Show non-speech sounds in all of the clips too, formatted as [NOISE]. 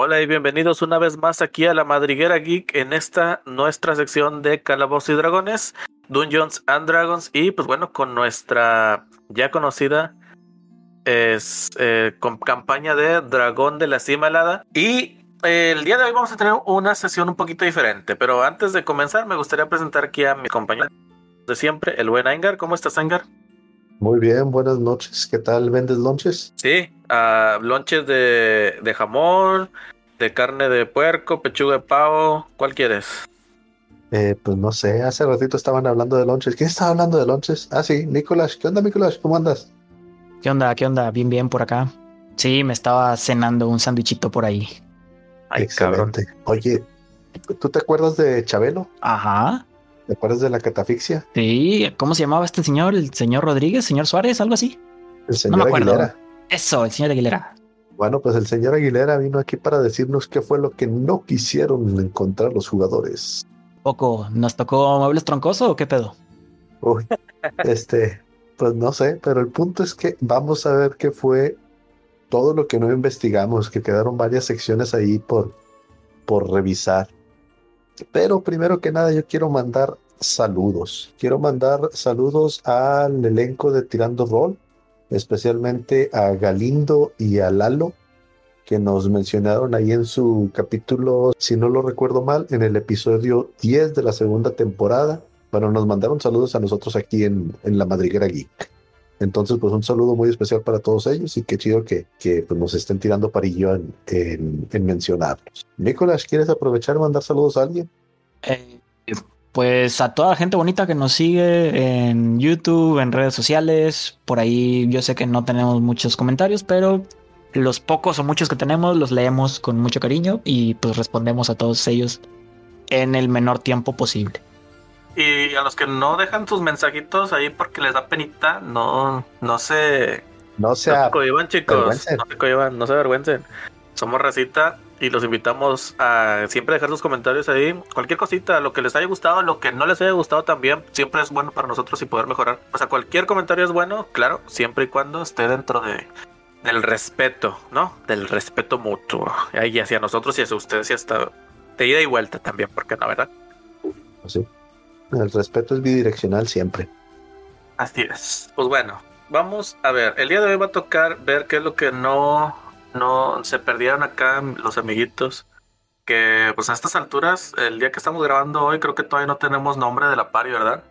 Hola y bienvenidos una vez más aquí a la Madriguera Geek en esta nuestra sección de Calabozos y Dragones, Dungeons and Dragons y pues bueno, con nuestra ya conocida es, eh, con campaña de Dragón de la Cima Helada y eh, el día de hoy vamos a tener una sesión un poquito diferente, pero antes de comenzar me gustaría presentar aquí a mi compañero de siempre, el buen Aingar. ¿Cómo estás, Aingar? Muy bien, buenas noches. ¿Qué tal? ¿Vendes lonches? Sí, uh, lonches de, de jamón, de carne de puerco, pechuga de pavo. ¿Cuál quieres? Eh, pues no sé, hace ratito estaban hablando de lonches. ¿Quién estaba hablando de lonches? Ah, sí, Nicolás. ¿Qué onda, Nicolás? ¿Cómo andas? ¿Qué onda? ¿Qué onda? Bien, bien por acá. Sí, me estaba cenando un sándwichito por ahí. Ay, Excelente. Cabrón. Oye, ¿tú te acuerdas de Chabelo? Ajá. ¿Te acuerdas de la catafixia? Sí, ¿cómo se llamaba este señor? ¿El señor Rodríguez? ¿Señor Suárez? ¿Algo así? El señor no me acuerdo. Aguilera. Eso, el señor Aguilera. Bueno, pues el señor Aguilera vino aquí para decirnos qué fue lo que no quisieron encontrar los jugadores. Poco, ¿nos tocó muebles troncoso o qué pedo? Uy, este, pues no sé, pero el punto es que vamos a ver qué fue todo lo que no investigamos, que quedaron varias secciones ahí por, por revisar. Pero primero que nada yo quiero mandar saludos. Quiero mandar saludos al elenco de Tirando Roll, especialmente a Galindo y a Lalo, que nos mencionaron ahí en su capítulo, si no lo recuerdo mal, en el episodio 10 de la segunda temporada. Bueno, nos mandaron saludos a nosotros aquí en, en la Madriguera Geek. Entonces, pues un saludo muy especial para todos ellos y qué chido que, que pues, nos estén tirando parillo en, en, en, mencionarlos. Nicolás, ¿quieres aprovechar y mandar saludos a alguien? Eh, pues a toda la gente bonita que nos sigue en YouTube, en redes sociales, por ahí yo sé que no tenemos muchos comentarios, pero los pocos o muchos que tenemos los leemos con mucho cariño y pues respondemos a todos ellos en el menor tiempo posible. Y a los que no dejan sus mensajitos ahí porque les da penita, no, no se... No se, no se cohiban, chicos. No se cohiban, no se avergüencen. Somos recita y los invitamos a siempre dejar sus comentarios ahí. Cualquier cosita, lo que les haya gustado, lo que no les haya gustado también, siempre es bueno para nosotros y poder mejorar. O sea, cualquier comentario es bueno, claro, siempre y cuando esté dentro de del respeto, ¿no? Del respeto mutuo. Y hacia nosotros y hacia ustedes y hasta de ida y vuelta también, porque no, ¿verdad? Sí. El respeto es bidireccional siempre. Así es. Pues bueno, vamos a ver. El día de hoy va a tocar ver qué es lo que no, no se perdieron acá los amiguitos. Que pues a estas alturas, el día que estamos grabando hoy, creo que todavía no tenemos nombre de la pari, ¿verdad?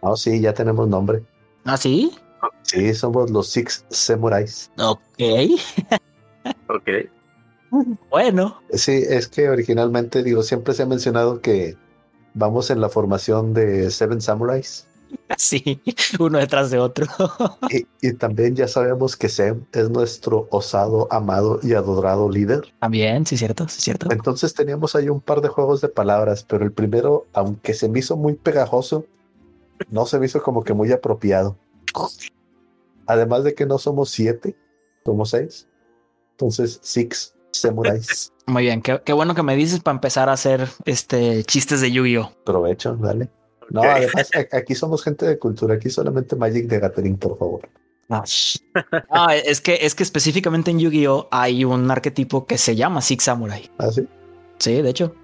Oh, sí, ya tenemos nombre. ¿Ah, sí? Sí, somos los Six Samurais. Ok. [LAUGHS] ok. Bueno. Sí, es que originalmente, digo, siempre se ha mencionado que vamos en la formación de Seven Samurais. [LAUGHS] Sí, uno detrás de otro. [LAUGHS] y, y, también ya sabemos que Sem es nuestro osado, amado y adorado líder. También, sí, cierto, sí, cierto. Entonces teníamos ahí un par de juegos de palabras, pero el primero, aunque se me hizo muy pegajoso, no se me hizo como que muy apropiado. Además de que no somos siete, somos seis. Entonces, six samurais. [LAUGHS] Muy bien, qué, qué, bueno que me dices para empezar a hacer este chistes de Yu-Gi-Oh. Provecho, dale. No, okay. además aquí somos gente de cultura, aquí solamente Magic de Gathering, por favor. Ah, ah, es que es que específicamente en Yu-Gi-Oh hay un arquetipo que se llama Six Samurai. Ah, sí. Sí, de hecho.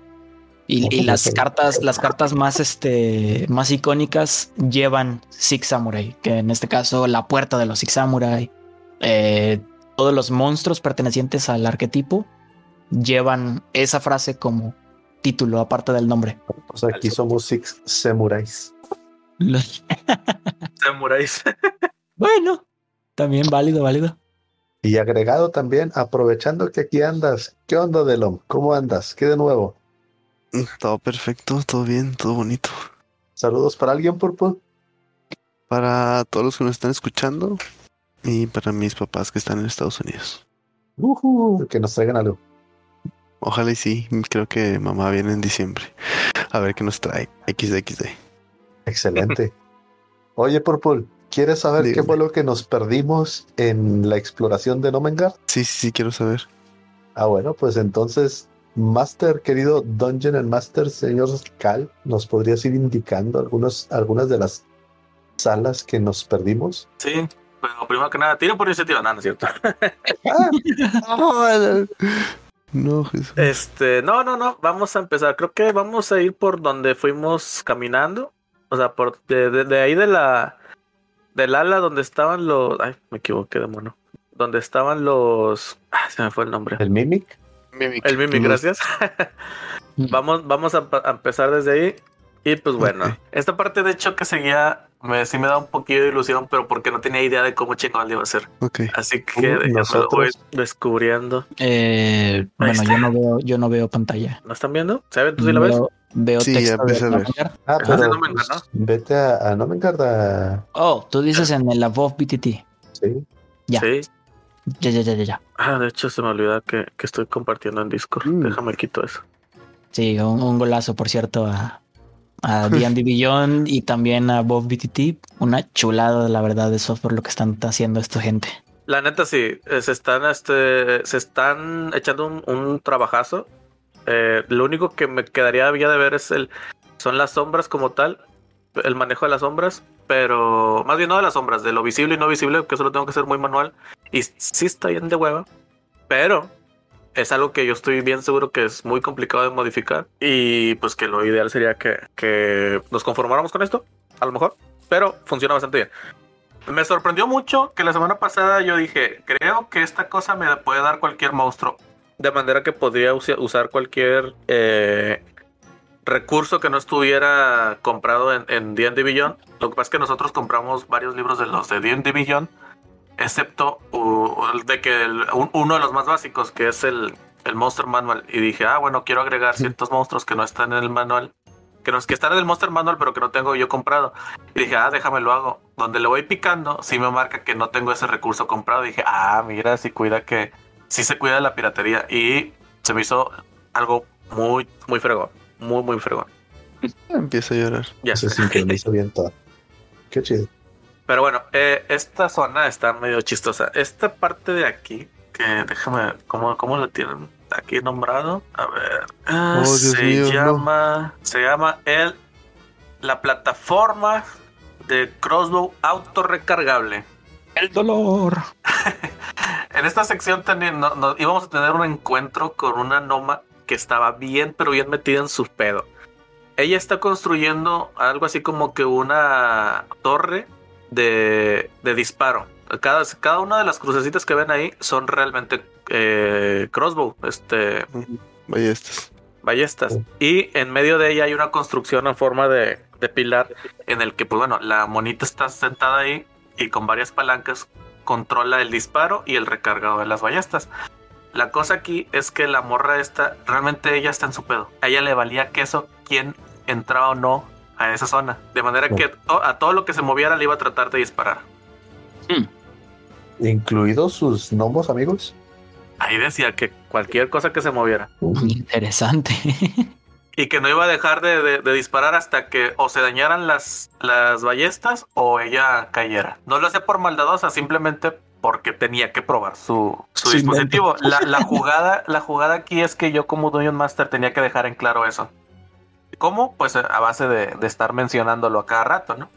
Y, y las cartas, las cartas más, este, más icónicas llevan Six Samurai, que en este caso la puerta de los Six Samurai, eh, todos los monstruos pertenecientes al arquetipo llevan esa frase como título, aparte del nombre. O sea, aquí somos Six Samurais. [LAUGHS] Samurais. [LAUGHS] bueno, también válido, válido. Y agregado también, aprovechando que aquí andas, ¿qué onda, Delom? ¿Cómo andas? ¿Qué de nuevo? Todo perfecto, todo bien, todo bonito. Saludos para alguien, Purple. Para todos los que nos están escuchando y para mis papás que están en Estados Unidos. Uh -huh, que nos traigan algo. Ojalá y sí, creo que mamá viene en diciembre. A ver qué nos trae. XD, Excelente. [LAUGHS] Oye, Purple, ¿quieres saber Dígame. qué fue lo que nos perdimos en la exploración de Nomengard? Sí, sí, sí, quiero saber. Ah, bueno, pues entonces Master, querido Dungeon and Master, señor Cal, ¿nos podrías ir indicando algunos, algunas de las salas que nos perdimos? Sí, bueno, primero que nada, tiro por iniciativa, no, no es cierto. [LAUGHS] No, Jesús. Este, no, no, no, vamos a empezar. Creo que vamos a ir por donde fuimos caminando. O sea, por de, de- de ahí de la del ala donde estaban los. Ay, me equivoqué de mono. Donde estaban los. Ah, se me fue el nombre. ¿El Mimic? Mimic. El Mimi, Los- gracias. [LAUGHS] vamos, vamos a, empezar desde ahí. Y pues bueno, esta parte de hecho que seguía, me, sí me da un poquito de ilusión, pero porque no tenía idea de cómo chingón iba a ser. Ok. Así que Uh, lo voy descubriendo. Eh, bueno, está. yo no veo, yo no veo pantalla. ¿No están viendo? ¿Saben? ¿Tú sí la ves? Veo, veo Sí, ya texto de a ver. Ah, pero pues, vete a, a a... Oh, tú dices en el Above BTT. Sí. Ya. Sí. Ya, ya, ya, ya, ya. Ah, de hecho se me olvidó que, que estoy compartiendo en Discord. Mm. Déjame quito eso. Sí, un, un golazo, por cierto, a, a [LAUGHS] D&D Beyond y también a Above BTT. Una chulada, la verdad, de software lo que están haciendo esta gente. La neta sí, eh, se están, este, se están echando un, un trabajazo. Eh, lo único que me quedaría ya de ver es el, son las sombras como tal, el manejo de las sombras, pero más bien no de las sombras, de lo visible y no visible, que eso lo tengo que hacer muy manual. Y sí está bien de hueva, pero es algo que yo estoy bien seguro que es muy complicado de modificar y pues que lo ideal sería que, que nos conformáramos con esto, a lo mejor, pero funciona bastante bien. Me sorprendió mucho que la semana pasada yo dije, creo que esta cosa me puede dar cualquier monstruo. De manera que podría usa- usar cualquier eh, recurso que no estuviera comprado en en D&D Beyond. Lo que pasa es que nosotros compramos varios libros de los de D&D Beyond, excepto uh, el de que el- un- uno de los más básicos, que es el, el Monster Manual. Y dije, ah, bueno, quiero agregar ciertos monstruos que no están en el manual. Que, no, que están en el Monster Manual, pero que no tengo yo comprado. Y dije, ah, déjame lo hago. Donde le voy picando, sí me marca que no tengo ese recurso comprado. Y dije, ah, mira, sí cuida que, sí se cuida de la piratería. Y se me hizo algo muy, muy fregón. Muy, muy fregón. Empieza a llorar. Ya Se sé. sincronizó bien todo. Qué chido. Pero bueno, eh, esta zona está medio chistosa. Esta parte de aquí, que déjame, ¿cómo, cómo lo tienen aquí nombrado? A ver. Ah, Oh, se mío, no. llama. Se llama el. La plataforma de crossbow autorrecargable. El dolor. [LAUGHS] En esta sección teni- no- no- íbamos a tener un encuentro con una Noma que estaba bien, pero bien metida en su pedo. Ella está construyendo algo así como que una torre de, de disparo. Cada, cada una de las crucecitas que ven ahí son realmente eh, crossbow, este, estas. ballestas. Sí. Y en medio de ella hay una construcción en forma de, de pilar en el que, pues bueno, la monita está sentada ahí y con varias palancas controla el disparo y el recargado de las ballestas. La cosa aquí es que la morra esta, realmente ella está en su pedo. A ella le valía queso quién entraba o no a esa zona. De manera que to- a todo lo que se moviera le iba a tratar de disparar. ¿Incluidos sus gnomos, amigos? Ahí decía que cualquier cosa que se moviera. Interesante. y que no iba a dejar de, de- de disparar hasta que o se dañaran las, las ballestas o ella cayera. No lo hace por maldadosa, simplemente porque tenía que probar su, su Su dispositivo. La, la [LAUGHS] jugada, la jugada aquí es que yo como Dungeon Master tenía que dejar en claro eso. ¿Cómo? Pues a base de, de estar mencionándolo a cada rato, ¿no?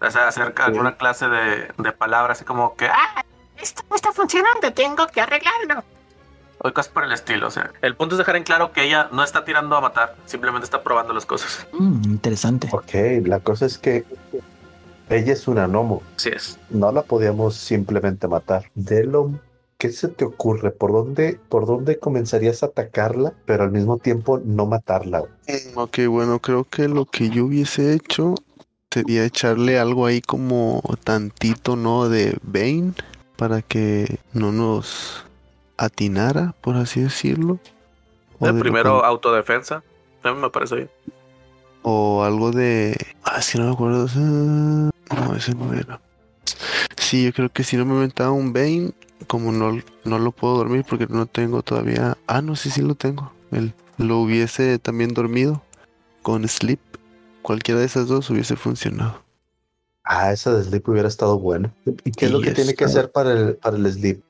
O sea, hacer alguna clase de, de palabras así como que, ah, esto no está funcionando, tengo que arreglarlo. O cosas por el estilo, o sea, el punto es dejar en claro que ella no está tirando a matar, simplemente está probando las cosas. Mm, interesante. Ok, la cosa es que ella es una gnomo. Así es. No la podíamos simplemente matar. Delo, ¿qué se te ocurre? ¿Por dónde, por dónde comenzarías a atacarla, pero al mismo tiempo no matarla? Ok, bueno, creo que lo que yo hubiese hecho sería echarle algo ahí como tantito, ¿no? De Bane para que no nos atinara, por así decirlo. O, El de primero, autodefensa. A mí me parece bien. o algo de... Ah, si no me acuerdo. ah, No, ese no era. Sí, yo creo que si no me inventaba un Bane, como no, no lo puedo dormir porque no tengo todavía... Ah, no, sí, sí lo tengo. El, lo hubiese también dormido con Sleep. Cualquiera de esas dos hubiese funcionado. Ah, esa de sleep hubiera estado buena. ¿Y qué es lo que tiene que hacer para el, para el sleep?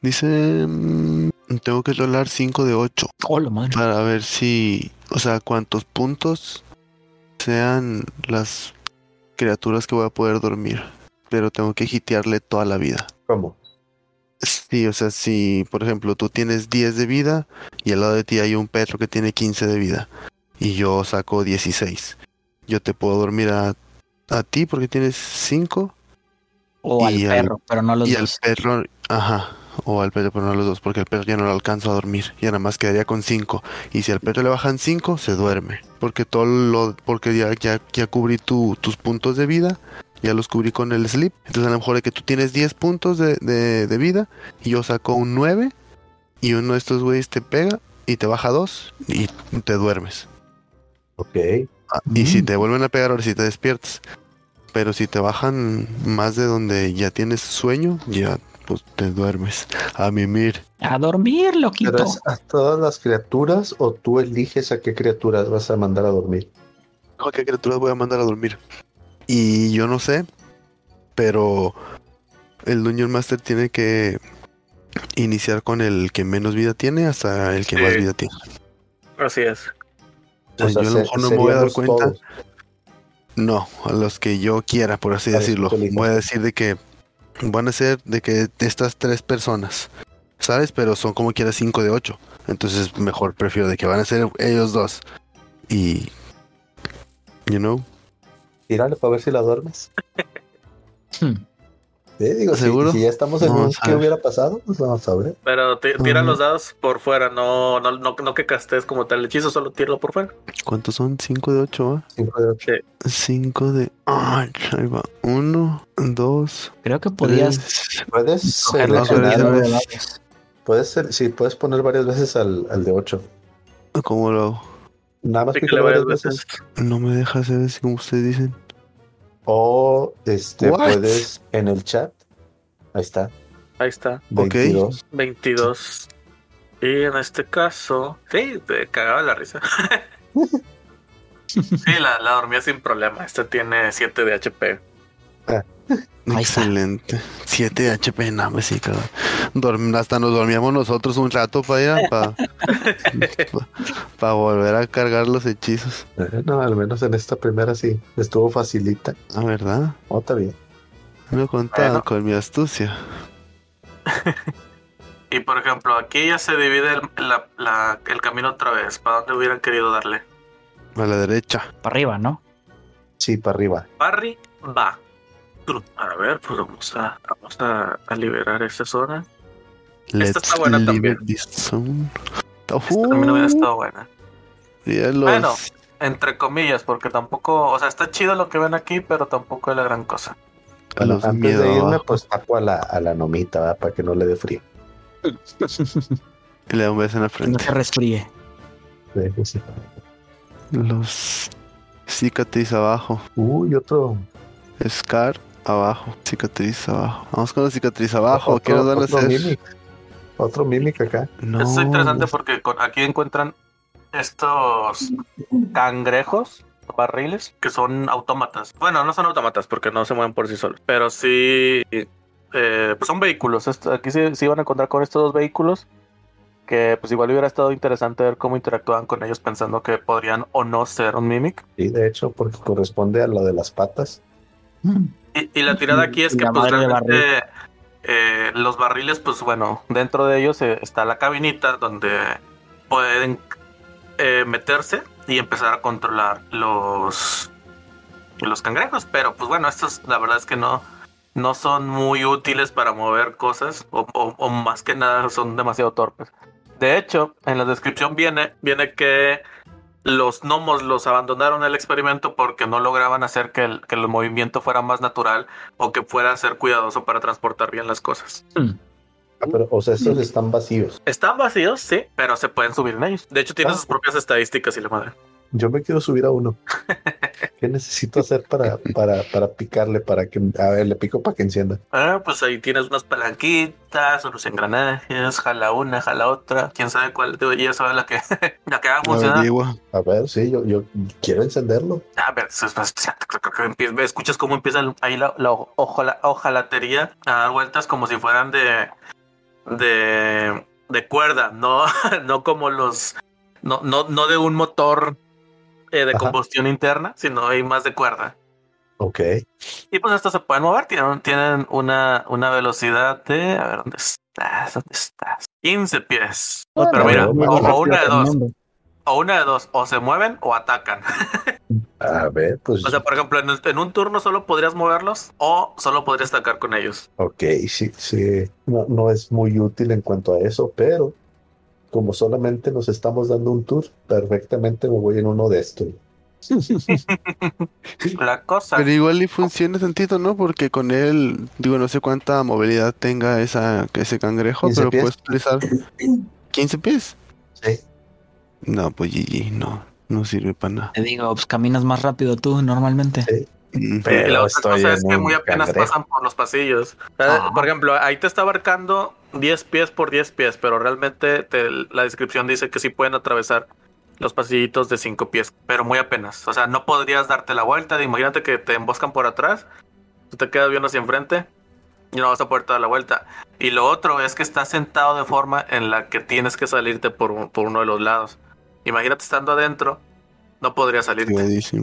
Dice... mm, tengo que rolar 5 de 8 Hola, madre. para ver si... O sea, cuántos puntos sean las criaturas que voy a poder dormir. Pero tengo que hitearle toda la vida. ¿Cómo? Sí, o sea, si por ejemplo tú tienes 10 de vida y al lado de ti hay un perro que tiene 15 de vida y yo saco 16, yo te puedo dormir a, a ti porque tienes 5 O al Y al- perro, pero no los y al dos. perro, ajá, o al perro, pero no a los dos, porque el perro ya no lo alcanzo a dormir, ya nada más quedaría con 5 y si al perro le bajan 5 se duerme, porque todo lo, porque ya, ya, ya cubrí tu- tus puntos de vida. Ya los cubrí con el sleep. Entonces a lo mejor de que tú tienes 10 puntos de, de- de vida y yo saco un 9 y uno de estos güeyes te pega y te baja 2 y te duermes. Ok. Ah, Y si te vuelven a pegar ahora sí te despiertas. Pero si te bajan más de donde ya tienes sueño, ya pues te duermes. A mimir. A dormir, loquito. ¿Pero es a todas las criaturas o tú eliges a qué criaturas vas a mandar a dormir? ¿A qué criaturas voy a mandar a dormir? Y yo no sé, pero el Dungeon Master tiene que iniciar con el que menos vida tiene hasta el que Sí. más vida tiene. Así es. O sea, yo a lo mejor no me voy a dar cuenta. todos. No, a los que yo quiera, por así A decirlo. Voy a decir de que van a ser de que estas tres personas, ¿sabes? Pero son como quiera cinco de ocho. Entonces mejor prefiero de que van a ser ellos dos. Y... You know? Tírale para ver si la duermes. [LAUGHS] Hmm. Sí, digo, si- ¿Seguro? Si, ya estamos en un qué hubiera pasado, pues vamos a ver. Pero ti- tira los dados por fuera, no, no, no, no que castes como tal el hechizo, solo tíralo por fuera. ¿Cuántos son? Cinco de ocho, ¿va? Cinco de ocho. Cinco de... Ay, ahí va. Uno, dos, Creo que podías tres. Puedes seleccionar. Puedes, ser- sí, puedes poner varias veces al, al de 8. ¿Cómo lo hago? Nada más Pícale pícale varias veces. veces. No me deja hacer así como ustedes dicen. O este What? puedes en el chat. Ahí está. Ahí está, 22. 22. Y en este caso, sí, te cagaba la risa. [LAUGHS] sí, la, la dormía sin problema. Esta tiene 7 de HP. Está. Excelente. 7 HP, no, pues sí, cabrón. Hasta nos dormíamos nosotros un rato para allá, para volver a cargar los hechizos. Eh, No, al menos en esta primera sí. Estuvo facilita. Ah, ¿verdad? Oh, está bien. No contaba Bueno. con mi astucia. [LAUGHS] Y por ejemplo, aquí ya se divide el, la- la- el camino otra vez. ¿Para dónde hubieran querido darle? A la derecha. Para arriba, ¿no? Sí, para arriba. Barry va. A ver, pues vamos a, vamos a, a liberar esta zona. Let's está buena también. this zone. Esta también hubiera estado buena. Los- Bueno. Entre comillas, porque tampoco, o sea, está chido lo que ven aquí, pero tampoco es la gran cosa. a Bueno, los antes miedo de irme, abajo. pues tapo a la, a la nomita, ¿verdad? Para que no le dé frío. [LAUGHS] Y le da un beso en la Que no frente. se resfríe. Sí, sí, sí. Los cicatriz abajo. Uy, otro. Scar abajo. Cicatriz abajo. Vamos con la cicatriz abajo. ¿Qué otro- nos van a otro hacer? Mimic. Otro Mimic acá. No. Es interesante porque con- aquí encuentran estos cangrejos barriles que son autómatas. Bueno, no son autómatas porque no se mueven por sí solos, pero sí eh, pues son vehículos. Esto- aquí sí, sí van a encontrar con estos dos vehículos que pues igual hubiera estado interesante ver cómo interactuaban con ellos pensando que podrían o no ser un mimic. Sí, de hecho, porque corresponde a lo de las patas. Mm. Y, y la tirada aquí es que pues realmente eh, los barriles, pues bueno, dentro de ellos eh, está la cabinita donde pueden eh, meterse y empezar a controlar los los cangrejos. Pero pues bueno, estos la verdad es que no, no son muy útiles para mover cosas o, o- o más que nada son demasiado torpes. De hecho, en la descripción viene, viene que los gnomos los abandonaron el experimento porque no lograban hacer que el, que el movimiento fuera más natural o que fuera a ser cuidadoso para transportar bien las cosas. Mm. Ah, pero, o sea, estos están vacíos. Están vacíos, sí, pero se pueden subir en ellos. De hecho, tienen Ah. sus propias estadísticas y la madre. Yo me quiero subir a uno. [LAUGHS] ¿Qué necesito hacer para, para, para picarle? Para que. A ver, le pico para que encienda. Ah, pues ahí tienes unas palanquitas, unos engranajes, jala una, jala otra, quién sabe cuál, ya sabe la que, [LAUGHS] la que va a funcionar. A ver, sí, yo, yo quiero encenderlo. A ver, escuchas cómo empieza ahí la, la ojala- ojalatería a dar vueltas como si fueran de de, de cuerda, no, [LAUGHS] no como los no, no, no de un motor eh, de Ajá. combustión interna, sino hay más de cuerda. Ok. Y pues estos se pueden mover, tienen, tienen una, una velocidad de, a ver, ¿dónde está? estás? ¿Dónde estás? 15 pies. Pero mira, o, una de dos. O una de dos. O se mueven o atacan. [LAUGHS] A ver, pues. O sea, por ejemplo, en, el- en un turno solo podrías moverlos o solo podrías atacar con ellos. Ok, sí, sí. No, no es muy útil en cuanto a eso, pero como solamente nos estamos dando un tour, perfectamente me voy en uno de estos. [LAUGHS] La cosa. Pero igual y funciona tantito, ¿no? Porque con él, digo, no sé cuánta movilidad tenga esa, ese cangrejo, 15 pero pies. puedes utilizar 15 pies. Sí. No, pues GG, no, no sirve para nada. Te digo, pues caminas más rápido tú normalmente. Mm. Y Pero la otra estoy cosa es que muy apenas cangrejo. pasan por los pasillos. Ah. Por ejemplo, ahí te está abarcando 10 pies por 10 pies, pero realmente te- la descripción dice que sí pueden atravesar los pasillitos de 5 pies, pero muy apenas. O sea, no podrías darte la vuelta. Imagínate que te emboscan por atrás, tú te quedas viendo hacia enfrente y no vas a poder dar la vuelta. Y lo otro es que estás sentado de forma en la que tienes que salirte por, por uno de los lados. Imagínate estando adentro, no podrías salirte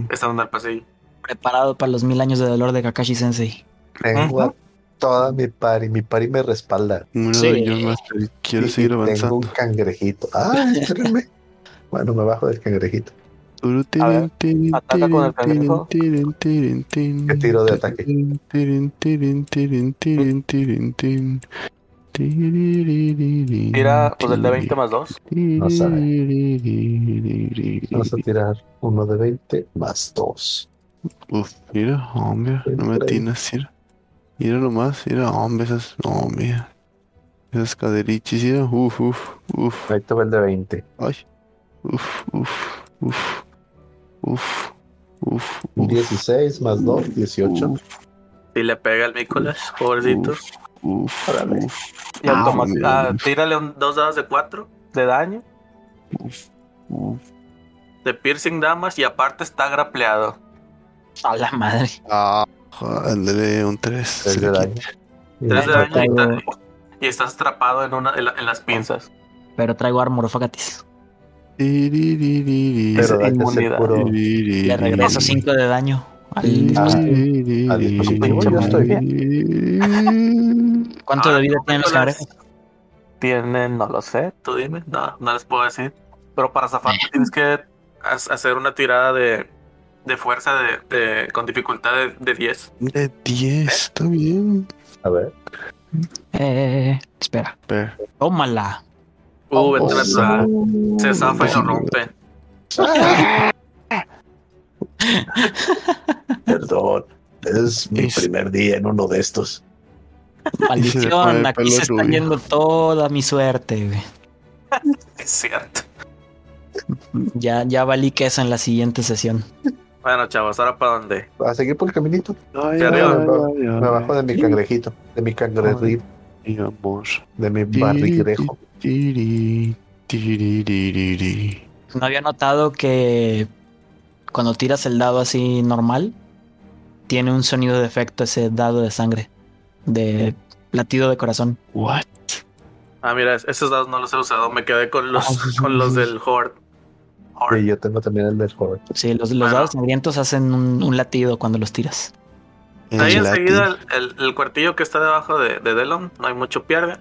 estando en el pasillo. Preparado para los mil años de dolor de Kakashi Sensei. Tengo a toda mi pari, mi pari me respalda. Número Sí. de John Master, quiero Y- seguir y Tengo avanzando. un cangrejito. Ah. Bueno, me bajo del cangrejito. A ver, ataca con el cangrejo. ¿Qué tiro de ataque? Tira pues el de 20 más 2. No sabe. Vamos a tirar uno de 20 más 2. Uf, mira, hombre, no me atinas, mira. Mira nomás, mira, hombre, esas, no, mira. Esas caderichis, mira, uf, uf, uf, Ahí te va el de 20. ay, uf, uf, uf, uf, uf, uf. 16 más 2, 18. Uf, Y le pega el Nicolás, pobrecito. uf, uf, Y hombre. ah, tírale un, dos dados de 4 de daño, uf, uf. de piercing damage y aparte está grapleado. A la madre. Ah, ándale, un 3. Es de daño. 3 de daño y, estás atrapado en, una, en, la- en las pinzas. Pero traigo armor of Agatis. Pero inmunidad. Le regreso 5 de daño. al- Ah, al dispositivo, yo estoy ¿Cuánto Ah, de vida tienen los Nicolás. cangrejos? Tienen, no lo sé, tú dime, no, no les puedo decir. Pero para zafarte tienes que ha- hacer una tirada de, de fuerza de, de- con dificultad de, de 10. De 10, está bien. A ver. Eh, espera. Tómala. Uh, Oh. Se zafa y lo rompe. [LAUGHS] Perdón. Es mi Es- primer día en uno de estos. Maldición, aquí se está rubio. yendo toda mi suerte. güey. [LAUGHS] Es cierto. Ya, ya valí queso en la siguiente sesión. Bueno, chavos, ahora para dónde? A seguir por el caminito. ay, ay, ay, Me bajo de mi cangrejito. De mi cangrejito. Mi amor. De mi barrigrejo. No había notado que cuando tiras el dado así normal, tiene un sonido de efecto ese dado de sangre. De latido de corazón. What? Ah, mira, es- esos dados no los he usado. Me quedé con los, con los del Horde. [LAUGHS] Horde. Y yo tengo también el del. Sí, los, los Bueno. dados sangrientos hacen un, un latido cuando los tiras. Ahí enseguida el, el, el cuartillo que está debajo de, de Delon, no hay mucho pierde.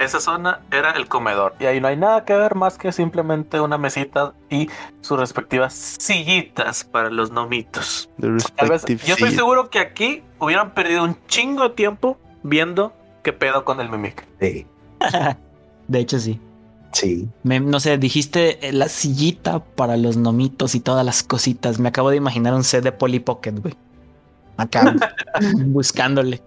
Esa zona era el comedor. Y ahí no hay nada que ver más que simplemente una mesita y sus respectivas sillitas para los nomitos. Tal vez, yo estoy seguro que aquí hubieran perdido un chingo de tiempo viendo qué pedo con el Mimic. Sí. [LAUGHS] De hecho, sí. Sí. Me- no sé, dijiste eh, la sillita para los nomitos y todas las cositas. Me acabo de imaginar un set de Polly Pocket, güey. Acá [LAUGHS] buscándole.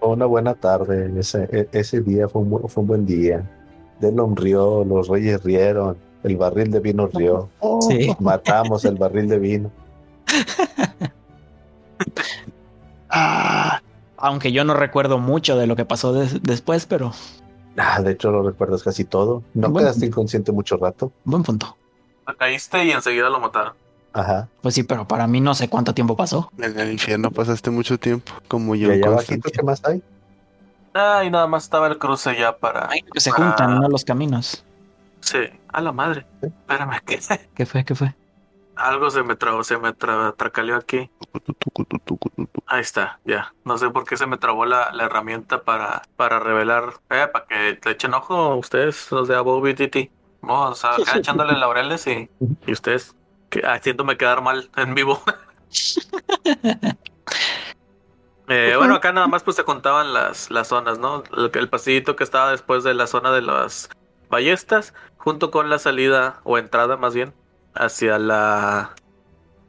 Fue una buena tarde. Ese, e- ese día fue un, bu- fue un buen día. Delon rió, los reyes rieron, el barril de vino rió. Sí. Matamos el barril de vino. Ah, Aunque yo no recuerdo mucho de lo que pasó des- después, pero Ah, de hecho, lo recuerdas casi todo. No Bueno. quedaste inconsciente mucho rato. buen punto. Caíste y enseguida lo mataron. Ajá. Pues sí, pero para mí no sé cuánto tiempo pasó. en el infierno pasaste mucho tiempo, como Y yo. allá abajito, ¿qué más hay? Ah, y nada más estaba el cruce ya para. Que se para- juntan, ¿no? Los caminos. Sí, a la madre. Sí. Espérame, ¿qué? ¿Qué fue? ¿Qué fue? Algo se me trabó, se me tra tracaleó aquí. Ahí está, ya. No sé por qué se me trabó la, la herramienta para, para revelar. Eh, para que le echen ojo ustedes, los de Above BTT. Vamos a acá echándole laureles y, y ustedes que, haciéndome quedar mal en vivo. [LAUGHS] Eh, bueno, acá nada más pues se contaban las, las zonas, ¿no? El, el pasillito que estaba después de la zona de las ballestas, junto con la salida o entrada más bien hacia la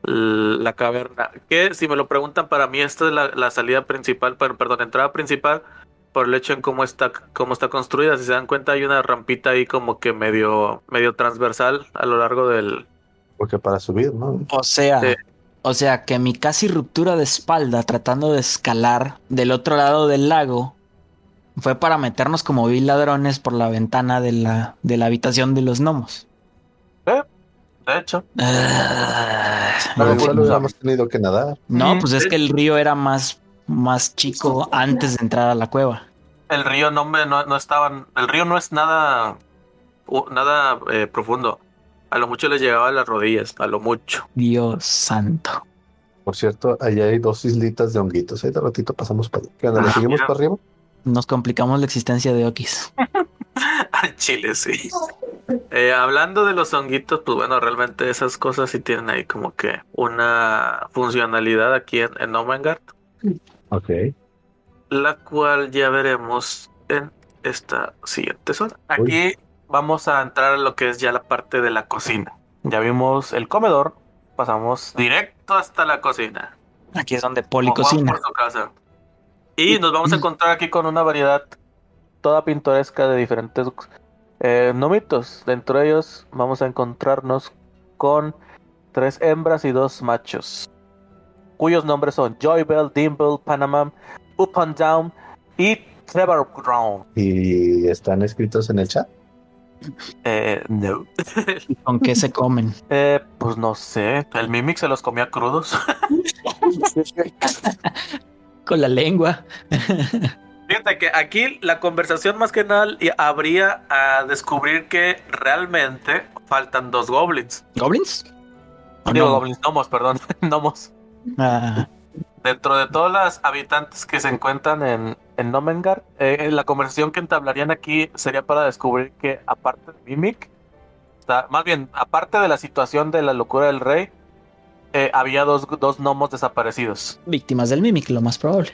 la caverna. Que si me lo preguntan, para mí esta es la, la salida principal, pero, perdón, entrada principal, por el hecho en cómo está, cómo está construida. Si se dan cuenta, hay una rampita ahí como que medio, medio transversal a lo largo del. Porque para subir, ¿no? O sea, Sí. o sea que mi casi ruptura de espalda tratando de escalar del otro lado del lago fue para meternos como vil ladrones por la ventana de la, de la habitación de los gnomos. De hecho, Ah, no, igual hubiéramos tenido que nadar. no, pues es que el río era más, más chico antes de entrar a la cueva. el río no me no, no estaban. El río no es nada. nada eh, profundo. A lo mucho les llegaba a las rodillas, a lo mucho. Dios santo. Por cierto, allá hay dos islitas de honguitos. Ahí de ratito pasamos para ¿Qué onda? ¿Le Ah, seguimos mira. para arriba? Nos complicamos la existencia de Okis. [LAUGHS] [LAUGHS] Al Chile, sí. Eh, hablando de los honguitos, pues bueno, realmente esas cosas sí tienen ahí como que una funcionalidad aquí en, en Omengard, Ok. la cual ya veremos en esta siguiente zona. Aquí vamos a entrar a lo que es ya la parte de la cocina. Ya vimos el comedor, pasamos directo hasta la cocina. Aquí es donde Poli cocina. por su casa. Y nos vamos a encontrar aquí con una variedad toda pintoresca de diferentes eh, nomitos. Dentro de ellos vamos a encontrarnos con tres hembras y dos machos, cuyos nombres son Joybell, Dimple, Panamam, Up and Down y Trevor Ground. ¿Y están escritos en el chat? Eh, no. ¿Con qué se comen? [LAUGHS] Eh, pues no sé, el Mimic se los comía crudos. Con la lengua. Fíjate que aquí la conversación más que nada habría a descubrir que realmente faltan dos goblins. ¿Goblins? ¿O Digo no? goblins, gnomos, perdón, [LAUGHS] gnomos. Ah, Dentro de todas las habitantes que se encuentran en, en Nomengard, eh, la conversación que entablarían aquí sería para descubrir que aparte de Mimic, está- más bien, aparte de la situación de la locura del rey, eh, había dos, dos gnomos desaparecidos. víctimas del Mimic, lo más probable.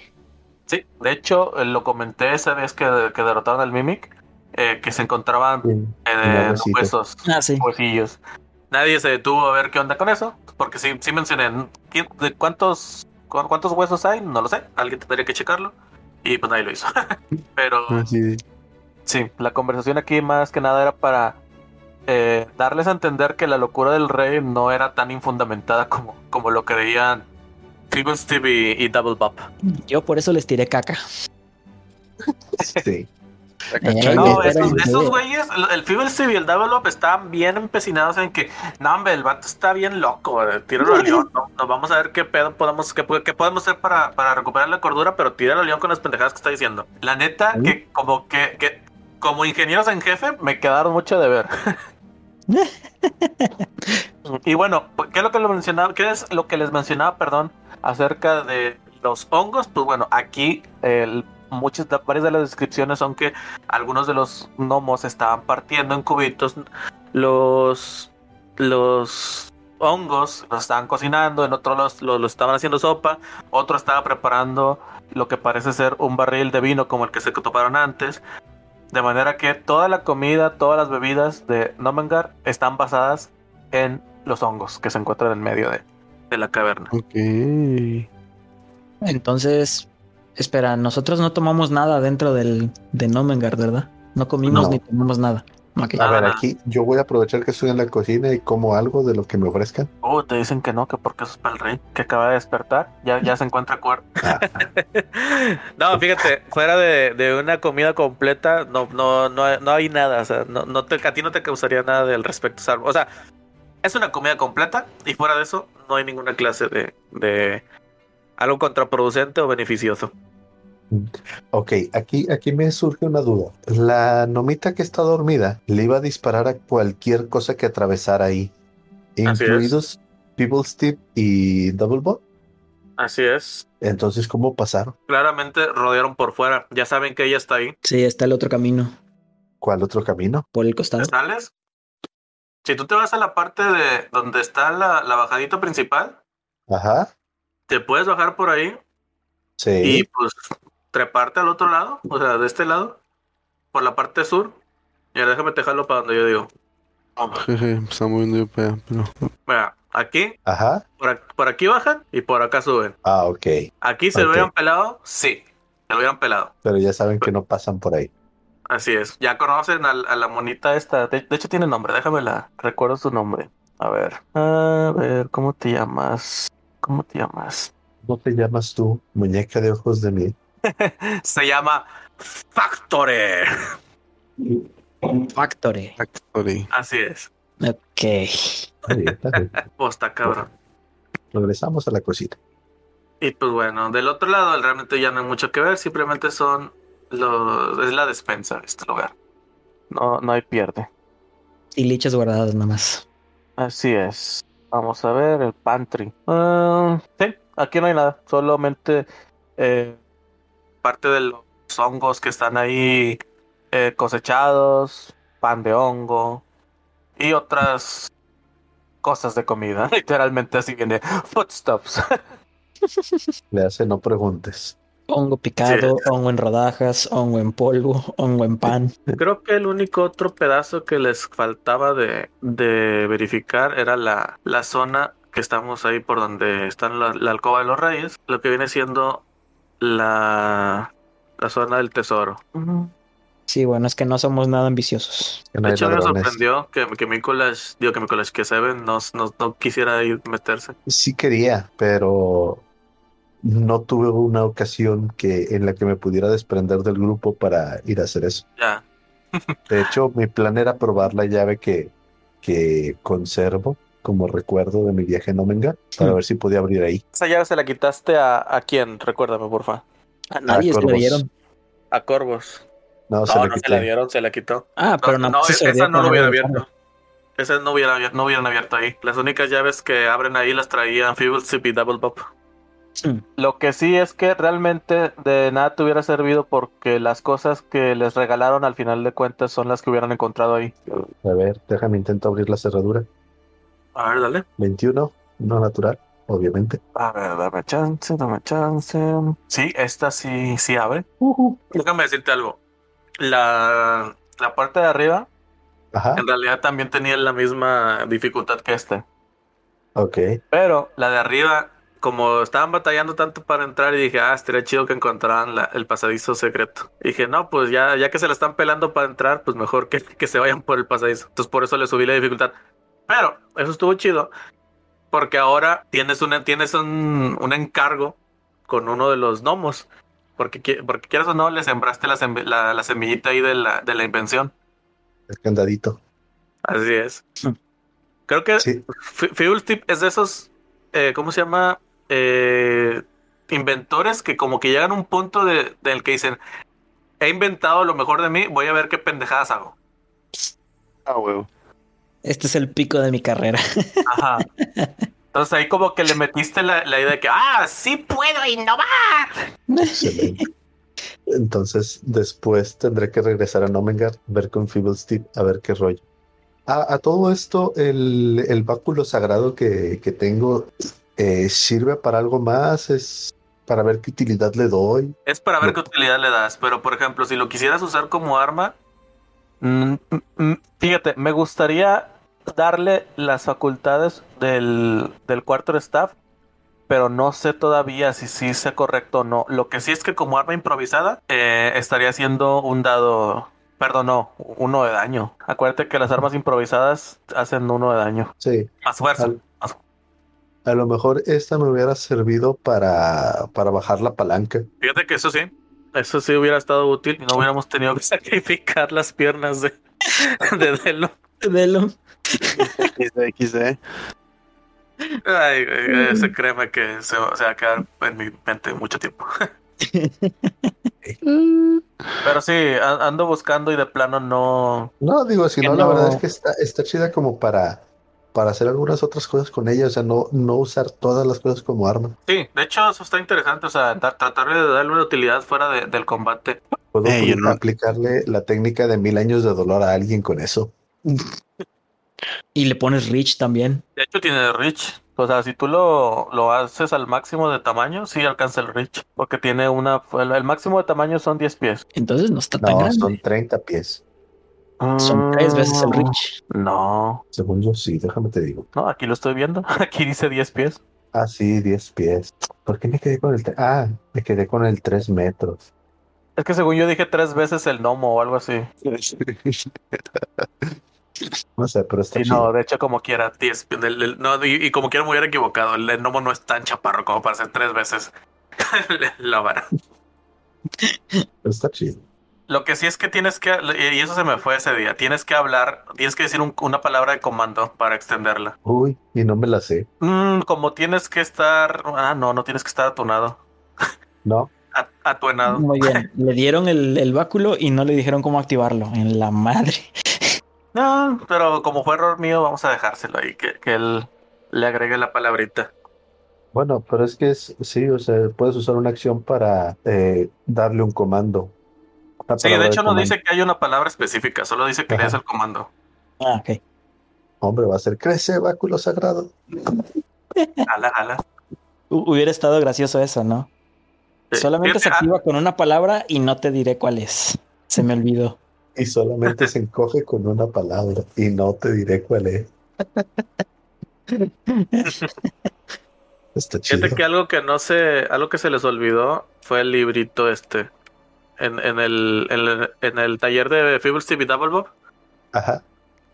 Sí, de hecho, eh, lo comenté esa vez que, que derrotaron al Mimic, eh, que se encontraban Sí. eh, huesos, Ah, sí. huesillos. Nadie se detuvo a ver qué onda con eso, porque sí, sí mencioné, ¿quién- ¿de cuántos, cu- cuántos huesos hay? No lo sé, alguien tendría que checarlo, y pues nadie lo hizo. [LAUGHS] Pero Así. sí, la conversación aquí más que nada era para eh, darles a entender que la locura del rey no era tan infundamentada como, como lo creían Feeble Steve y, Double Bop. Yo por eso les tiré caca. Sí. Eh, No, esos, güeyes, el, el Feeble Steve y el Double Up estaban bien empecinados en que, no, hombre, el vato está bien loco, eh, tíralo al león, ¿no? Nos vamos a ver qué pedo podemos, qué, qué podemos hacer para, para recuperar la cordura, pero tíralo al león con las pendejadas que está diciendo. La neta, que como que, que como ingenieros en jefe, me quedaron mucho de ver. [LAUGHS] y bueno, ¿qué es lo que les mencionaba? ¿Qué es lo que les mencionaba, perdón, acerca de los hongos? Pues bueno, aquí muchas, varias de las descripciones son que algunos de los gnomos estaban partiendo en cubitos. Los, los hongos los estaban cocinando, en otros los, los, los estaban haciendo sopa, otro estaba preparando lo que parece ser un barril de vino como el que se toparon antes. De manera que toda la comida, todas las bebidas de Nomengar están basadas en los hongos que se encuentran en medio de, de la caverna. Ok. Entonces, espera, nosotros no tomamos nada dentro del de Nomengard, ¿verdad? No comimos No. ni tomamos nada. A ver, Nada. aquí yo voy a aprovechar que estoy en la cocina y como algo de lo que me ofrezcan. Oh, te dicen que no, que porque eso es para el rey, que acaba de despertar, ya, ya se encuentra cuerpo. [LAUGHS] Ah, [LAUGHS] No, fíjate, fuera de, de una comida completa, no, no, no, no hay nada. O sea, no, no te, a ti no te causaría nada del respecto. salvo- O sea, es una comida completa y fuera de eso no hay ninguna clase de, de algo contraproducente o beneficioso. ok, aquí, aquí me surge una duda. La nomita que está dormida le iba a disparar a cualquier cosa que atravesara ahí, Así es. incluidos Feeble Step y Double Bot. Así es. Entonces, ¿cómo pasaron? Claramente rodearon por fuera. Ya saben que ella está ahí. Sí, está el otro camino. ¿Cuál otro camino? Por el ¿Te costado. sales? Si tú te vas a la parte de donde está la, la bajadita principal, Ajá. te puedes bajar por ahí Sí. y pues treparte al otro lado, o sea, de este lado, por la parte sur. Y ahora déjame te jalo para donde yo digo. Jeje, está moviendo yo para allá, pero. Mira, aquí, Ajá. por, aquí bajan y por acá suben. Ah, ok. Aquí se lo hubieran pelado, sí, se lo hubieran pelado. Pero ya saben que no pasan por ahí. Así es. Ya conocen a, la monita esta. De, de hecho, tiene nombre. Déjame la. Recuerdo su nombre. A ver. A ver, ¿cómo te llamas? ¿Cómo te llamas? ¿Cómo te llamas tú, muñeca de ojos de miel? [LAUGHS] Se llama Factore. Factory. Factory. Así es. Ok. Está está. Posta, cabrón. Regresamos a la cosita. Y pues bueno, del otro lado realmente ya no hay mucho que ver. Simplemente son los. Es la despensa de este lugar. No, no hay pierde. Y lichas guardadas nomás. Así es. Vamos a ver el pantry. Ah, sí, aquí no hay nada. Solamente eh, parte de los hongos que están ahí eh, cosechados, pan de hongo y otras cosas de comida. [LAUGHS] Literalmente así viene foodstuffs. [LAUGHS] Le hace no preguntes. Hongo picado, hongo en rodajas, hongo en polvo, hongo en pan. Creo que el único otro pedazo que les faltaba de, de verificar era la, la zona que estamos ahí por donde está la, la alcoba de los reyes, lo que viene siendo la, la zona del tesoro. Sí, bueno, es que no somos nada ambiciosos. No De hecho, me sorprendió que, que Mikolas, digo que Mikolas, que Seven no, no, no quisiera ir meterse. Sí quería, pero no tuve una ocasión que en la que me pudiera desprender del grupo para ir a hacer eso. Ya. [LAUGHS] De hecho, mi plan era probar la llave que, que conservo como recuerdo de mi viaje en Omenga para Hmm. ver si podía abrir ahí. ¿Esa llave se la quitaste a, a quién? Recuérdame, porfa. A nadie se lo Corvos. dieron. A Corvos. No, se No, le no se la dieron, se la quitó. Ah, pero no, más se esa no lo hubiera abierto. Esas no hubieran, no hubieran abierto ahí. Las únicas llaves que abren ahí las traían Feeble Sip y Double Pop. Hmm. Lo que sí es que realmente de nada te hubiera servido porque las cosas que les regalaron al final de cuentas son las que hubieran encontrado ahí. A ver, déjame intento abrir la cerradura. A ver, dale. 21, no natural, obviamente. A ver, dame chance, dame chance. Sí, esta sí, sí abre. Déjame decirte algo. La, la parte de arriba Ajá, en realidad también tenía la misma dificultad que este. ok. Pero la de arriba, como estaban batallando tanto para entrar, y dije, ah, estaría chido que encontraran la- el pasadizo secreto. Y dije, no, pues ya, ya que se la están pelando para entrar, pues mejor que, que se vayan por el pasadizo. Entonces por eso le subí la dificultad. Pero eso estuvo chido. Porque ahora tienes, una, tienes un, un encargo con uno de los gnomos. Porque, porque quieras o no, le sembraste la, semb- la, la semillita ahí de la, de la invención. El candadito. Así es. Hmm. Creo que Sí, F- Fuel Tip es de esos, eh, ¿cómo se llama? Eh, inventores que como que llegan a un punto de, del que dicen, he inventado lo mejor de mí, voy a ver qué pendejadas hago. Ah, huevo. Este es el pico de mi carrera. [LAUGHS] Ajá. Entonces ahí como que le metiste la, la idea de que, ah, sí puedo innovar. excelente. Entonces, después tendré que regresar a Nomengar, ver con Feeble Steve, a ver qué rollo. A, a todo esto, el, el báculo sagrado que, que tengo eh, sirve para algo más, es para ver qué utilidad le doy. Es para ver No. qué utilidad le das, pero por ejemplo, si lo quisieras usar como arma, mm, mm, mm, fíjate, me gustaría darle las facultades del, del quarter staff, pero no sé todavía si sí sea correcto o no. Lo que sí es que como arma improvisada, eh, estaría haciendo un dado, perdón, no, uno de daño. Acuérdate que las armas improvisadas hacen uno de daño. Sí, Más fuerza. al- a lo mejor esta me hubiera servido para, para bajar la palanca. Fíjate que eso sí, eso sí hubiera estado útil y no hubiéramos tenido que [LAUGHS] sacrificar las piernas de, [LAUGHS] de Delo. Velo. XD, XD. Ay, ese créeme que se, va se va a quedar en mi mente mucho tiempo. [LAUGHS] Pero sí, ando buscando y de plano no. No, digo, si no, la no. verdad es que está, está chida como para, para hacer algunas otras cosas con ella, o sea, no, no usar todas las cosas como arma. Sí, de hecho eso está interesante, o sea, tratar de darle una utilidad fuera de- del combate. Puedo Eh, no- aplicarle la técnica de mil años de dolor a alguien con eso. Y le pones Rich también. De hecho tiene Reach, o sea, si tú lo, lo haces al máximo de tamaño, sí alcanza el Reach, porque tiene una, el, el máximo de tamaño son 10 pies. Entonces no está tan No, grande. son 30 pies. Son tres veces el Mm, Rich. No, Según yo, sí, déjame te digo. no, aquí lo estoy viendo, [LAUGHS] aquí dice 10 pies. Ah, sí, 10 pies. ¿Por qué me quedé con el... Ah, me quedé con el 3 metros. Es que según yo dije tres veces el gnomo o algo así. [LAUGHS] No sé, pero está Sí, chido. no, de hecho, como quiera, 10. el- el- no, y, y como quiera me hubiera equivocado. El, el gnomo no es tan chaparro como para hacer tres veces [LAUGHS] la vara. Está chido. Lo que sí es que tienes que, y eso se me fue ese día, tienes que hablar, tienes que decir un- una palabra de comando para extenderla. Uy, y no me la sé. Mm, como tienes que estar, ah, no, no tienes que estar atunado, [LAUGHS] No, A- atuenado. Muy bien. [LAUGHS] Le dieron el, el báculo y no le dijeron cómo activarlo. En la madre. [LAUGHS] No, pero como fue error mío, vamos a dejárselo ahí, que, que él le agregue la palabrita. bueno, pero es que es, sí, o sea, puedes usar una acción para eh, darle un comando. Sí, de hecho no dice que hay una palabra específica, solo dice que le Ajá. des el comando. Ah, ok. Hombre, va a ser crece, báculo sagrado. Jala, jala. Hu- Hubiera estado gracioso eso, ¿no? Sí. Solamente se ah, activa con una palabra y no te diré cuál es. Se me olvidó. Y solamente se encoge con una palabra. Y no te diré cuál es. [LAUGHS] Está chido. Fíjate que algo que no se, algo que se les olvidó fue el librito este. En, en el, en, el, en el taller de Feeble Steve y Double Bob, Ajá.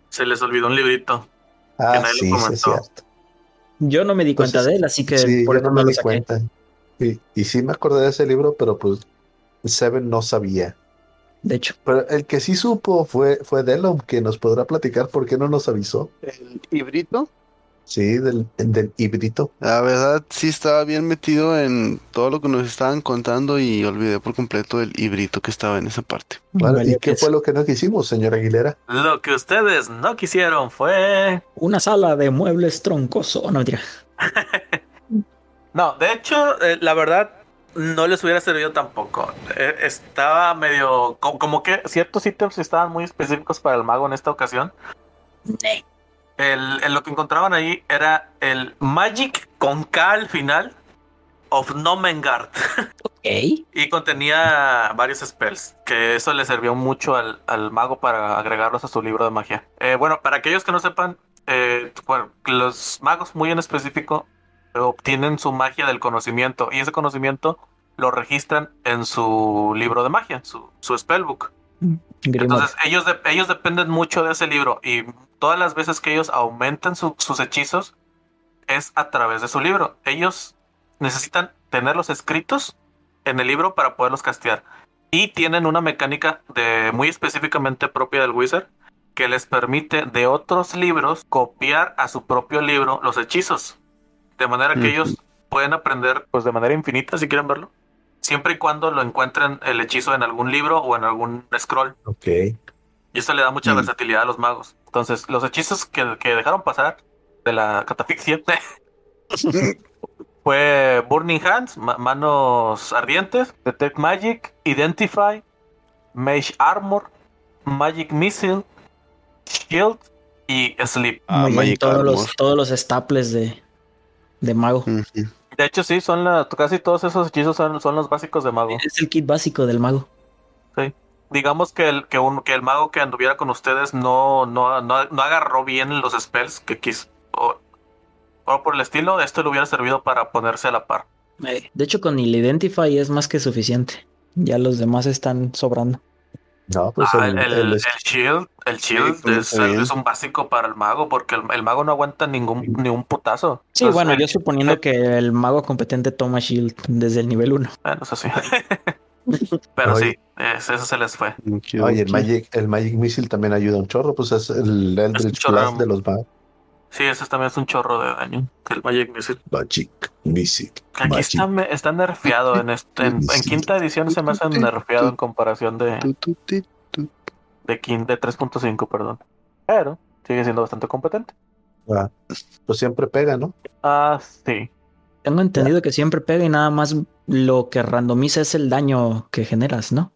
se les olvidó un librito. Ah, nadie lo sí, sí, es comentó. cierto. Yo no me di cuenta de él, así que sí, por yo eso no me lo di cuenta. Y, y sí me acordé de ese libro, pero pues Seven no sabía. De hecho, Pero el que sí supo fue, fue Delon, que nos podrá platicar por qué no nos avisó. El híbrido, Sí, del, del híbrido. la verdad, sí estaba bien metido en todo lo que nos estaban contando y olvidé por completo el híbrido que estaba en esa parte. ¿Y qué queso. fue lo que no quisimos, señora Aguilera? Lo que ustedes no quisieron fue. una sala de muebles troncoso. No, mentira. [LAUGHS] No, de hecho, eh, la verdad, no les hubiera servido tampoco. Eh, estaba medio. Como, como que ciertos ítems estaban muy específicos para el mago en esta ocasión. El, el- lo que encontraban ahí era el Magic con K al final of Nomengard. [LAUGHS] Ok. Y contenía varios spells, que eso le sirvió mucho al, al mago para agregarlos a su libro de magia. Eh, bueno, para aquellos que no sepan, eh, bueno, los magos muy en específico obtienen su magia del conocimiento y ese conocimiento lo registran en su libro de magia, su, su spellbook. Entonces ellos, de- ellos dependen mucho de ese libro y todas las veces que ellos aumentan su- sus hechizos es a través de su libro. Ellos necesitan tenerlos escritos en el libro para poderlos castear. Y tienen una mecánica de muy específicamente propia del Wizard que les permite de otros libros copiar a su propio libro los hechizos. De manera que ellos pueden aprender pues de manera infinita si quieren verlo. Siempre y cuando lo encuentren el hechizo en algún libro o en algún scroll. Ok. Y eso le da mucha Mm. versatilidad a los magos. Entonces, los hechizos que, que dejaron pasar de la catafixia [LAUGHS] fue Burning Hands, ma- manos ardientes, Detect Magic, Identify, Mage Armor, Magic Missile, Shield y Sleep. Ah, Magic todos, Armor. los, todos los staples de, de mago. Ujú. De hecho, sí, son la, casi todos esos hechizos son, son los básicos de mago. Es el kit básico del mago. Digamos que el, que, un, que el mago que anduviera con ustedes no, no, no, no agarró bien los spells que quiso. O, o por el estilo, esto le hubiera servido para ponerse a la par. Eh, De hecho, con el Identify es más que suficiente. Ya los demás están sobrando. No, pues Ah, el, el, el- el- el shield, el shield es, un básico para el mago porque el, el mago no aguanta ningún, ni un putazo. Sí, Entonces, bueno, el- yo suponiendo que el mago competente toma Shield desde el nivel 1. Bueno, eso sí. [LAUGHS] Pero Oye. sí, es- eso se les fue. Oye, el Magic, el Magic Missile también ayuda un chorro, pues es el Eldritch chorro. Blast de los magos. Sí, ese también es un chorro de daño. El Magic Missile. Magic Missile. Aquí Magic. está, está nerfeado. En, este, en, quinta edición se me hace nerfeado en comparación de, de, de 3.5, perdón. Pero sigue siendo bastante competente. Ah, pues siempre pega, ¿no? Ah, sí. Tengo entendido que siempre pega y nada más lo que randomiza es el daño que generas, ¿no?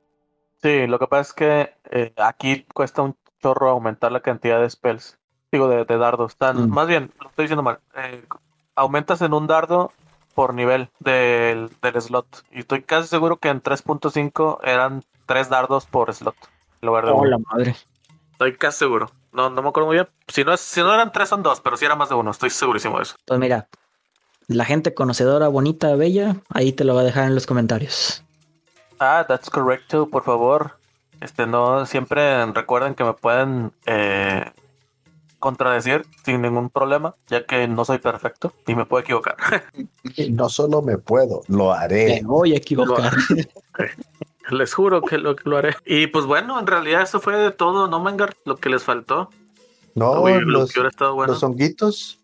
Sí, lo que pasa es que eh, aquí cuesta un chorro aumentar la cantidad de spells. Digo, de, de dardos. Tan, Mm. Más bien, lo estoy diciendo mal. Eh, aumentas en un dardo por nivel del, del slot. Y estoy casi seguro que en 3.5 eran tres dardos por slot. En lugar de Oh, la madre. Estoy casi seguro. No, no me acuerdo muy bien. Si no, es, si no eran tres, son dos, pero si era más de uno. Estoy segurísimo de eso. Pues mira, la gente conocedora, bonita, bella, ahí te lo va a dejar en los comentarios. Ah, that's correct too, por favor. Este, no, siempre recuerden que me pueden eh, contradecir sin ningún problema, ya que no soy perfecto y me puedo equivocar. [LAUGHS] No solo me puedo, lo haré. Me voy a equivocar. [LAUGHS] les juro que lo, que lo haré. Y pues bueno, en realidad eso fue de todo, ¿no, Mangar? Lo que les faltó. No, Uy, lo los, bueno. los honguitos.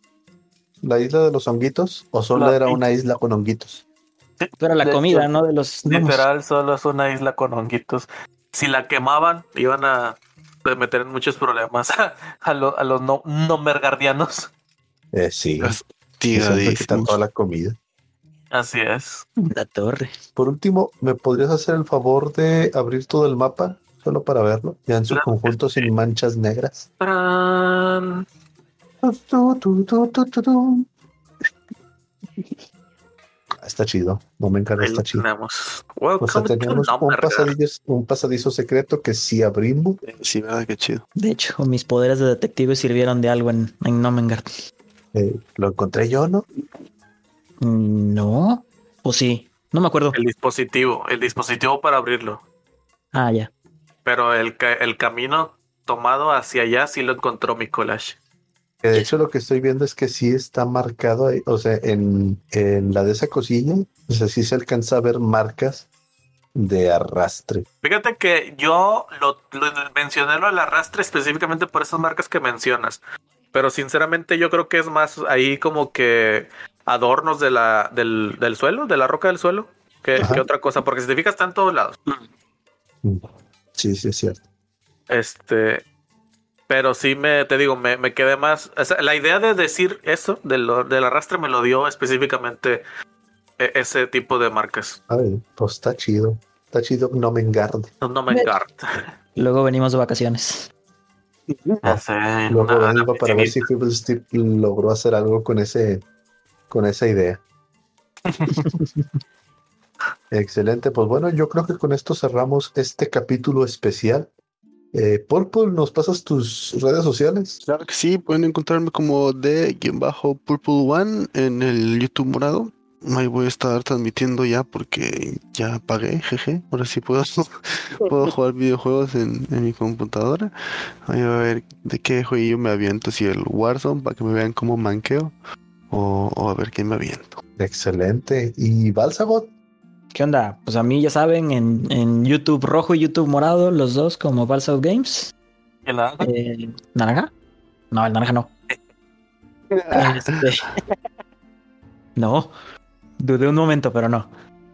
¿La isla de los honguitos? ¿O solo La- era una isla con honguitos? Pero la De comida, hecho, ¿no? De los. Literal, solo es una isla con honguitos. Si la quemaban, iban a meter en muchos problemas [LAUGHS] a, lo- a los no, no mergardianos. Eh, sí. Quitan toda la comida. Así es. La torre. Por último, ¿me podrías hacer el favor de abrir todo el mapa? Solo para verlo. Ya en su Claro conjunto sin manchas negras. Tarán. Está chido. Lo está chido. tenemos. O sea, tenemos un pasadizo, un pasadizo secreto que sí abrimos. Sí, verdad, qué chido. De hecho, mis poderes de detective sirvieron de algo en, en Nomengard. Eh, lo encontré yo, ¿no? Mm, No. ¿O sí? No me acuerdo. El dispositivo, el dispositivo para abrirlo. Ah, ya. Pero el, el camino tomado hacia allá sí lo encontró mi collage. Que de hecho lo que estoy viendo es que sí está marcado ahí, o sea, en, en la de esa cosilla, o sea, sí se alcanza a ver marcas de arrastre. Fíjate que yo lo, lo mencioné lo del arrastre específicamente por esas marcas que mencionas. Pero sinceramente yo creo que es más ahí como que adornos de la, del, del suelo, de la roca del suelo, que, que otra cosa. Porque si te fijas está en todos lados. Sí, sí, es cierto. Este, pero sí me, te digo, me, me quedé más. o sea, la idea de decir eso de lo- del arrastre me lo dio específicamente e- ese tipo de marcas. Ay, pues está chido. Está chido, no me engarde. No, no me encanta. Luego venimos de vacaciones. Sé, Luego una- vengo para ver si Feeble Steve logró hacer algo con ese, con esa idea. [LAUGHS] Excelente, pues bueno, yo creo que con esto cerramos este capítulo especial. Eh, Purple, ¿nos pasas tus redes sociales? Claro que sí, pueden encontrarme como de-purple one en el YouTube morado. Ahí voy a estar transmitiendo ya porque ya pagué, jeje. Ahora sí puedo, [LAUGHS] puedo [LAUGHS] jugar videojuegos en, en mi computadora. Ahí a ver de qué jueguillo me aviento, si el Warzone, para que me vean cómo manqueo, o, o a ver qué me aviento. Excelente. ¿Y Balsagot? ¿Qué onda? Pues a mí ya saben, en, en YouTube rojo y YouTube morado, los dos como Balsao Games. ¿Y la- Eh, ¿Naranja? No, el naranja no. Este, [LAUGHS] no. Dudé un momento, pero no.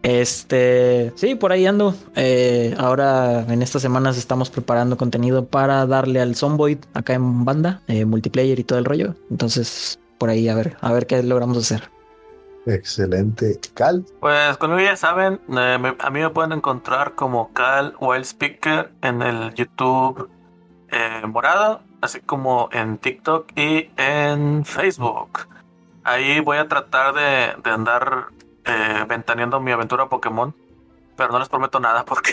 Este, sí, por ahí ando. Eh, ahora en estas semanas estamos preparando contenido para darle al Zomboid acá en banda, eh, multiplayer y todo el rollo. Entonces, por ahí a ver, a ver qué logramos hacer. Excelente. Cal, Pues conmigo ya saben, eh, a mí me pueden encontrar como Cal Wild Speaker en el YouTube eh, morado, así como en TikTok y en Facebook. Ahí voy a tratar de, de andar eh, ventaneando mi aventura Pokémon, pero no les prometo nada [LAUGHS] porque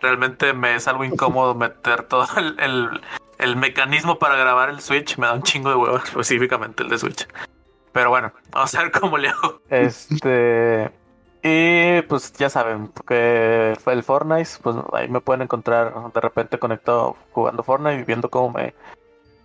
realmente me es algo incómodo meter todo el, el- el mecanismo para grabar el Switch. Me da un chingo de huevos, [LAUGHS] específicamente el de Switch. Pero bueno, vamos a ver cómo le hago. Este. Y pues ya saben, que fue el Fortnite, pues ahí me pueden encontrar de repente conectado jugando Fortnite y viendo cómo me,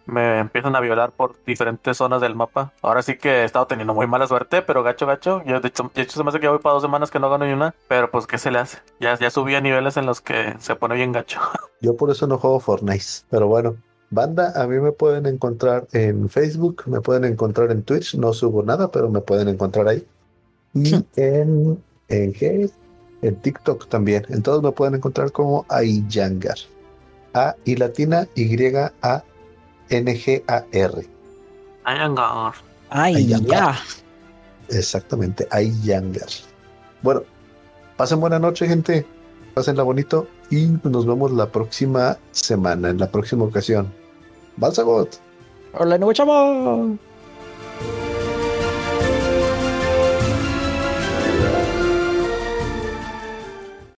me empiezan a violar por diferentes zonas del mapa. Ahora sí que he estado teniendo muy mala suerte, pero gacho, gacho. Yo de hecho, de hecho se me hace que ya voy para dos semanas que no gano ni una, pero pues ¿qué se le hace? Ya, ya subí a niveles en los que se pone bien gacho. yo por eso no juego Fortnite, pero bueno. Banda, a mí me pueden encontrar en Facebook, me pueden encontrar en Twitch, no subo nada, pero me pueden encontrar ahí. Y en, en qué? En TikTok también. Entonces me pueden encontrar como Ayangar. A y latina Y A N G A R. Ayangar. Ay, ya. Exactamente, Ayangar. Bueno, pasen buena noche, gente. Pásenla bonito y nos vemos la próxima semana, en la próxima ocasión. Balsagot. Hola, nuevo chavo.